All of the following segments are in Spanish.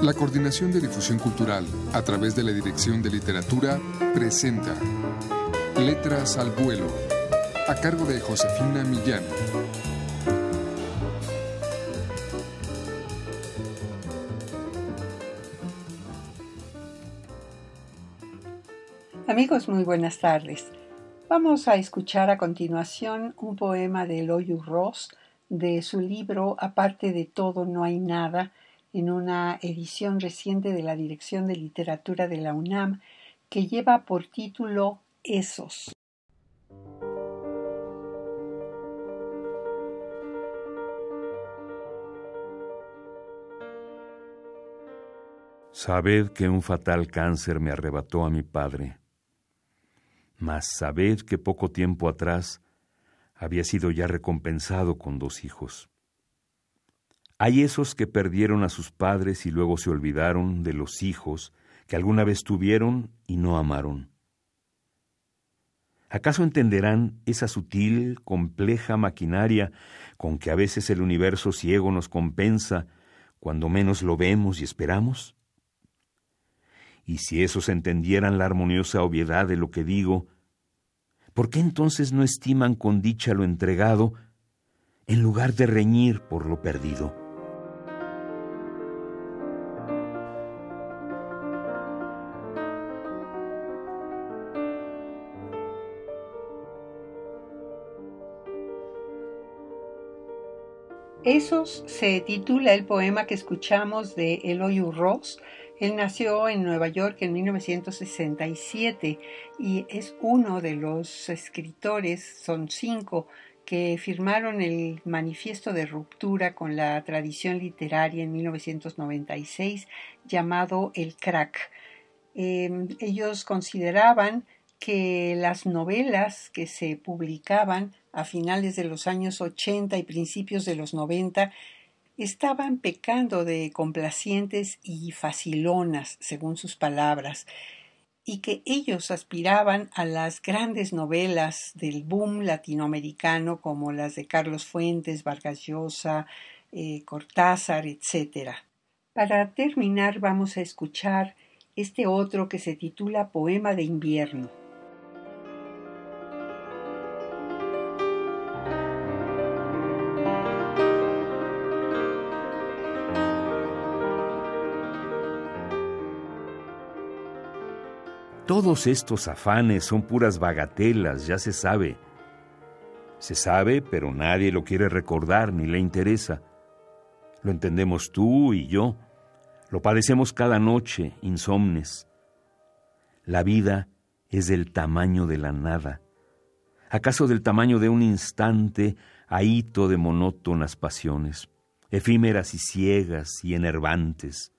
La Coordinación de Difusión Cultural, a través de la Dirección de Literatura, presenta Letras al Vuelo, a cargo de Josefina Millán. Amigos, muy buenas tardes. Vamos a escuchar a continuación un poema de Eloy Ross de su libro Aparte de todo no hay nada, en una edición reciente de la Dirección de Literatura de la UNAM que lleva por título Esos. Sabed que un fatal cáncer me arrebató a mi padre, mas sabed que poco tiempo atrás había sido ya recompensado con dos hijos. Hay esos que perdieron a sus padres y luego se olvidaron de los hijos que alguna vez tuvieron y no amaron. ¿Acaso entenderán esa sutil, compleja maquinaria con que a veces el universo ciego nos compensa cuando menos lo vemos y esperamos? Y si esos entendieran la armoniosa obviedad de lo que digo, ¿por qué entonces no estiman con dicha lo entregado en lugar de reñir por lo perdido? Esos se titula el poema que escuchamos de Eloy Ross. Él nació en Nueva York en 1967 y es uno de los escritores, son cinco, que firmaron el manifiesto de ruptura con la tradición literaria en 1996 llamado El Crack. Em, ellos consideraban que las novelas que se publicaban a finales de los años 80 y principios de los 90 estaban pecando de complacientes y facilonas, según sus palabras, y que ellos aspiraban a las grandes novelas del boom latinoamericano como las de Carlos Fuentes, Vargas Llosa, eh, Cortázar, etc. Para terminar vamos a escuchar este otro que se titula Poema de invierno. Todos estos afanes son puras bagatelas, ya se sabe. Se sabe, pero nadie lo quiere recordar ni le interesa. Lo entendemos tú y yo. Lo padecemos cada noche, insomnes. La vida es del tamaño de la nada. ¿Acaso del tamaño de un instante ahito de monótonas pasiones, efímeras y ciegas y enervantes?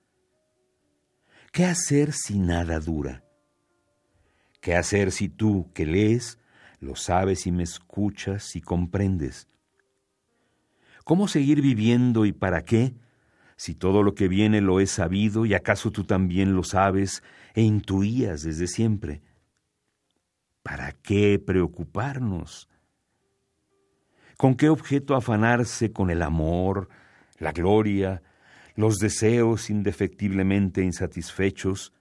¿Qué hacer si nada dura? ¿Qué hacer si tú, que lees, lo sabes y me escuchas y comprendes? ¿Cómo seguir viviendo y para qué? Si todo lo que viene lo he sabido y acaso tú también lo sabes e intuías desde siempre. ¿Para qué preocuparnos? ¿Con qué objeto afanarse con el amor, la gloria, los deseos indefectiblemente insatisfechos,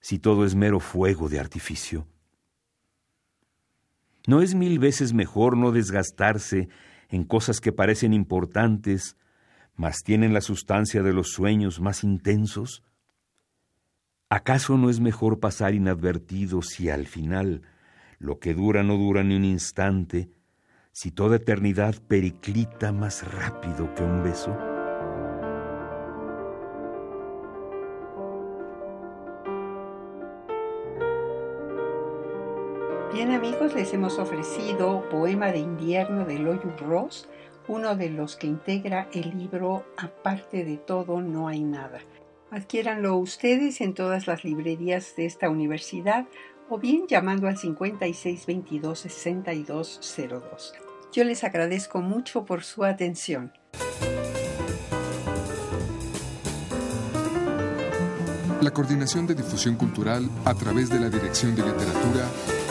si todo es mero fuego de artificio? ¿No es mil veces mejor no desgastarse en cosas que parecen importantes, mas tienen la sustancia de los sueños más intensos? ¿Acaso no es mejor pasar inadvertido si al final lo que dura no dura ni un instante, si toda eternidad periclita más rápido que un beso? Bien amigos, les hemos ofrecido Poema de invierno de Loyu Ross, uno de los que integra el libro Aparte de todo no hay nada. Adquiéranlo ustedes en todas las librerías de esta universidad o bien llamando al 5622 6202. Yo les agradezco mucho por su atención. La Coordinación de Difusión Cultural a través de la Dirección de Literatura